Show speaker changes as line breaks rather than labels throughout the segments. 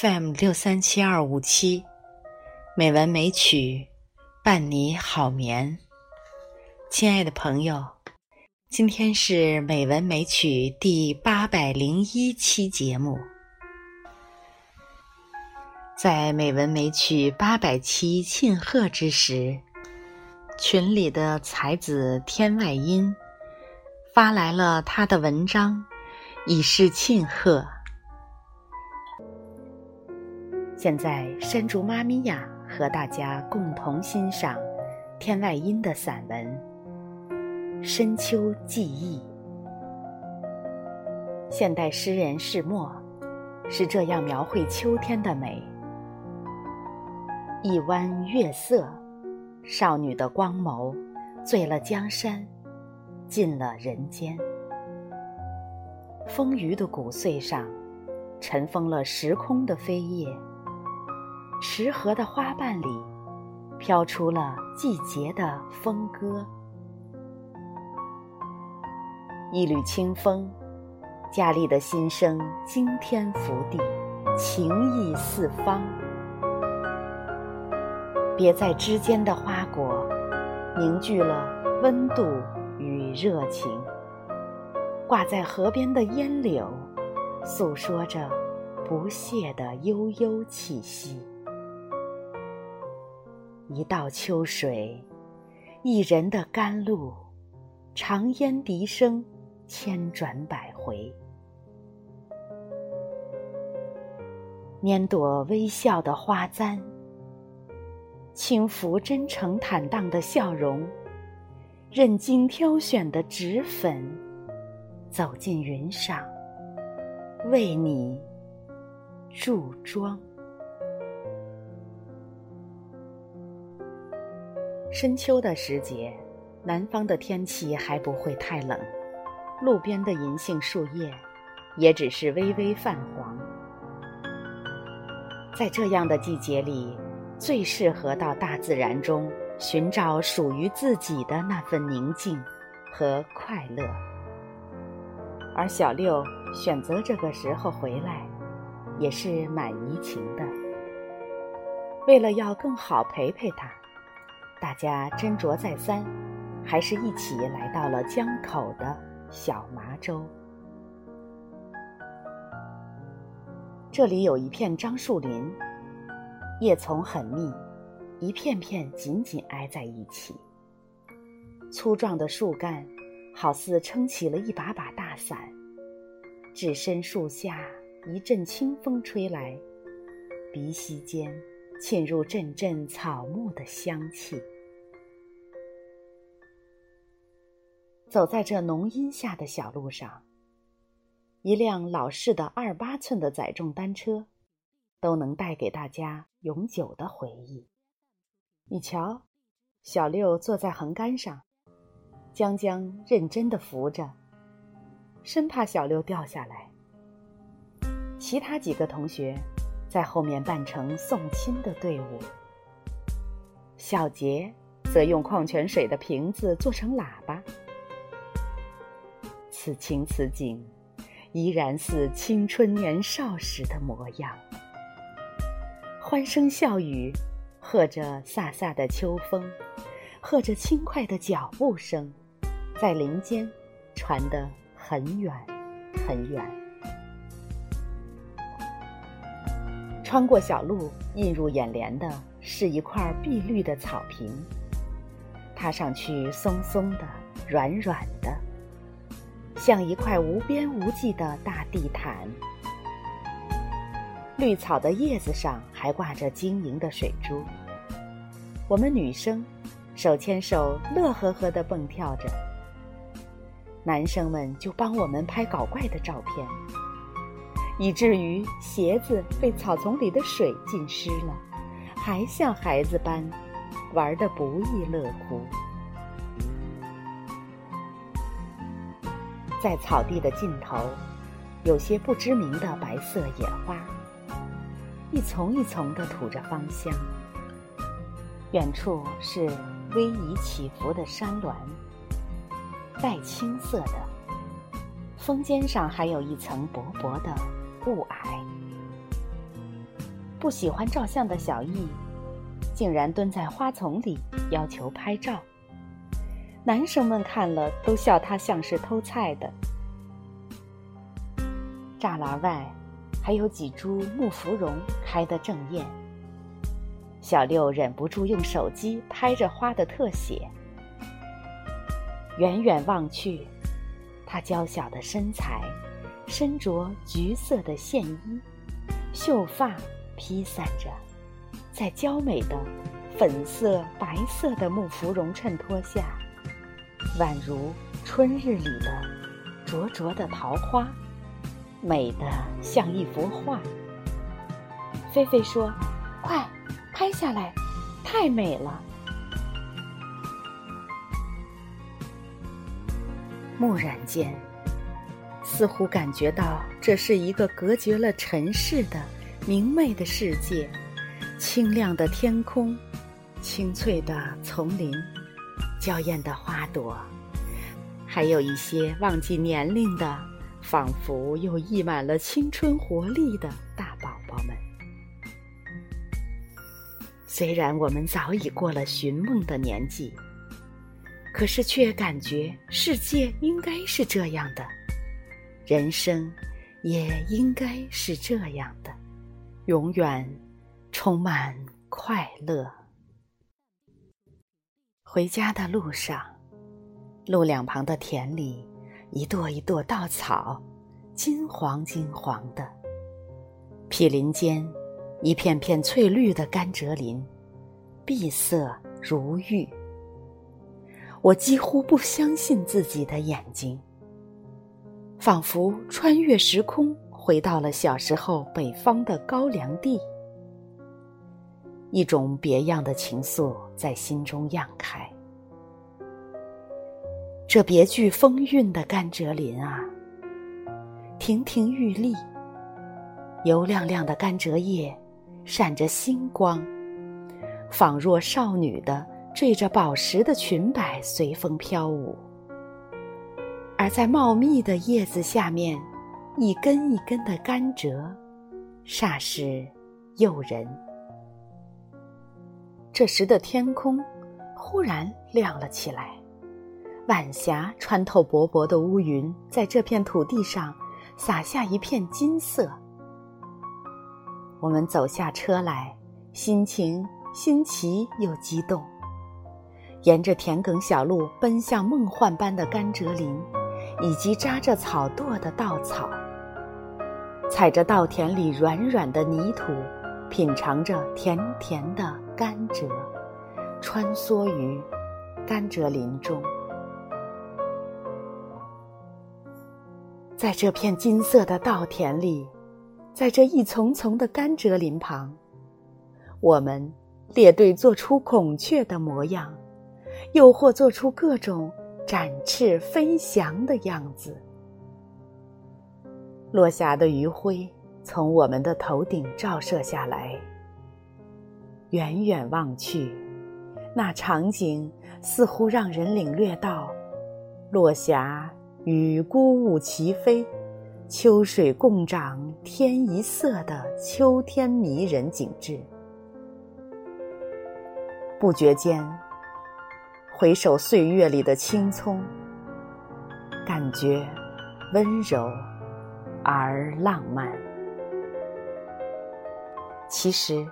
FM 六三七二五七，美文美曲伴你好眠。亲爱的朋友，今天是美文美曲第八百零一期节目。在美文美曲八百期庆贺之时，群里的才子天外音发来了他的文章，以示庆贺。现在，山竹妈咪呀和大家共同欣赏天外音的散文《深秋记忆》。现代诗人释墨是这样描绘秋天的美：一弯月色，少女的光眸醉了江山，进了人间。丰腴的谷穗上，尘封了时空的飞叶。池河的花瓣里，飘出了季节的风歌。一缕清风，佳丽的心声惊天覆地，情意四方。别在枝间的花果，凝聚了温度与热情。挂在河边的烟柳，诉说着不懈的悠悠气息。一道秋水，一人的甘露，长烟笛声，千转百回。拈朵微笑的花簪，轻拂真诚坦荡的笑容，任精挑选的纸粉，走进云上，为你驻妆。深秋的时节，南方的天气还不会太冷，路边的银杏树叶也只是微微泛黄。在这样的季节里，最适合到大自然中寻找属于自己的那份宁静和快乐。而小六选择这个时候回来，也是满怡情的。为了要更好陪陪他。大家斟酌再三，还是一起来到了江口的小麻洲。这里有一片樟树林，叶丛很密，一片片紧紧挨在一起。粗壮的树干好似撑起了一把把大伞，置身树下，一阵清风吹来，鼻息间。沁入阵阵草木的香气。走在这浓荫下的小路上，一辆老式的二八寸的载重单车，都能带给大家永久的回忆。你瞧，小六坐在横杆上，江江认真的扶着，生怕小六掉下来。其他几个同学。在后面扮成送亲的队伍，小杰则用矿泉水的瓶子做成喇叭。此情此景，依然似青春年少时的模样。欢声笑语，和着飒飒的秋风，和着轻快的脚步声，在林间传得很远很远。穿过小路，映入眼帘的是一块碧绿的草坪，踏上去松松的、软软的，像一块无边无际的大地毯。绿草的叶子上还挂着晶莹的水珠。我们女生手牵手，乐呵呵地蹦跳着，男生们就帮我们拍搞怪的照片。以至于鞋子被草丛里的水浸湿了，还像孩子般玩得不亦乐乎。在草地的尽头，有些不知名的白色野花，一丛一丛的吐着芳香。远处是逶迤起伏的山峦，带青色的，峰尖上还有一层薄薄的。雾霭，不喜欢照相的小易，竟然蹲在花丛里要求拍照。男生们看了都笑他像是偷菜的。栅栏外还有几株木芙蓉开得正艳，小六忍不住用手机拍着花的特写。远远望去，她娇小的身材，身着橘色的线衣，秀发披散着，在娇美的粉色、白色的木芙蓉衬托下，宛如春日里的灼灼的桃花，美得像一幅画。菲菲说：“快拍下来，太美了。”蓦然间，似乎感觉到这是一个隔绝了尘世的明媚的世界，清亮的天空，青翠的丛林，娇艳的花朵，还有一些忘记年龄的，仿佛又溢满了青春活力的大宝宝们。虽然我们早已过了寻梦的年纪。可是，却感觉世界应该是这样的，人生也应该是这样的，永远充满快乐。回家的路上，路两旁的田里，一垛一垛稻草，金黄金黄的；毗邻间，一片片翠绿的甘蔗林，碧色如玉。我几乎不相信自己的眼睛，仿佛穿越时空，回到了小时候北方的高粱地。一种别样的情愫在心中漾开。这别具风韵的甘蔗林啊，亭亭玉立，油亮亮的甘蔗叶闪着星光，仿若少女的。缀着宝石的裙摆随风飘舞，而在茂密的叶子下面，一根一根的甘蔗，煞是诱人。这时的天空忽然亮了起来，晚霞穿透薄薄的乌云，在这片土地上洒下一片金色。我们走下车来，心情新奇又激动。沿着田埂小路奔向梦幻般的甘蔗林，以及扎着草垛的稻草，踩着稻田里软软的泥土，品尝着甜甜的甘蔗，穿梭于甘蔗林中。在这片金色的稻田里，在这一丛丛的甘蔗林旁，我们列队做出孔雀的模样。又或做出各种展翅飞翔的样子。落霞的余晖从我们的头顶照射下来，远远望去，那场景似乎让人领略到落霞与孤鹜齐飞、秋水共长天一色的秋天迷人景致。不觉间。回首岁月里的青葱，感觉温柔而浪漫。其实，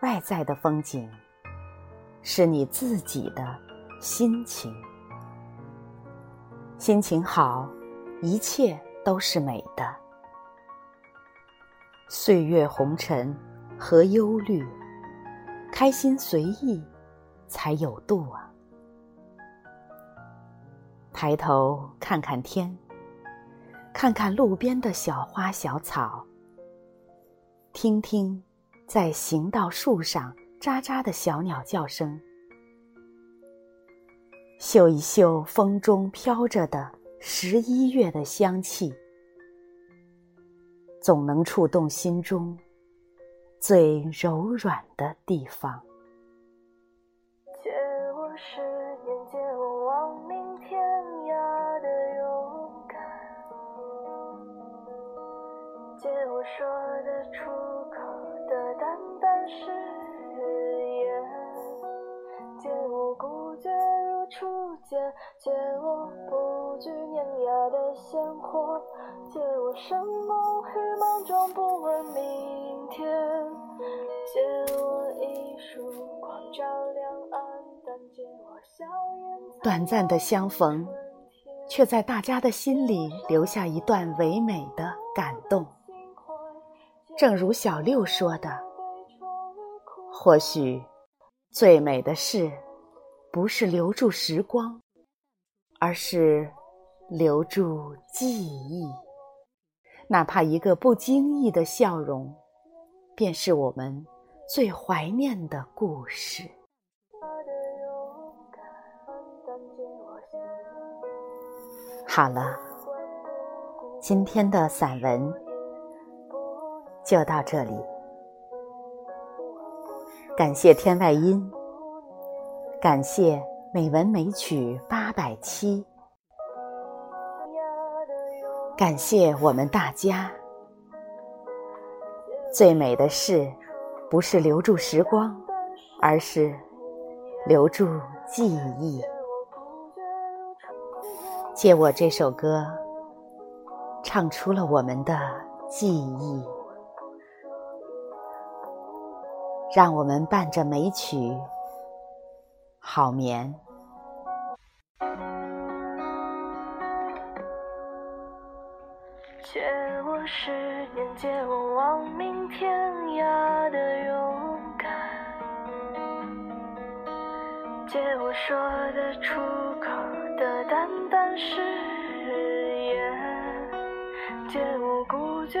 外在的风景是你自己的心情。心情好，一切都是美的。岁月红尘和忧虑，开心随意才有度啊。抬头看看天，看看路边的小花小草，听听在行道树上喳喳的小鸟叫声，嗅一嗅风中飘着的十一月的香气，总能触动心中最柔软的地方。我说得出口的。
淡淡誓言，借我孤绝如初见，借我不惧碾压的鲜活，借我生猛与莽撞不问明天，借我一束光照亮暗淡，借我笑颜
短暂的相逢，却在大家的心里留下一段唯美的感动。正如小六说的，或许最美的事，不是留住时光，而是留住记忆。哪怕一个不经意的笑容，便是我们最怀念的故事。好了，今天的散文。就到这里，感谢天外音，感谢美文美曲八百七，感谢我们大家。最美的事，不是留住时光，而是留住记忆。借我这首歌，唱出了我们的记忆。让我们伴着美曲好眠。
借我十年，借我亡命天涯的勇敢，借我说得出口的淡淡誓言，借我孤绝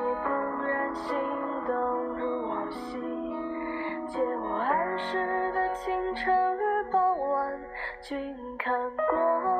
君看过。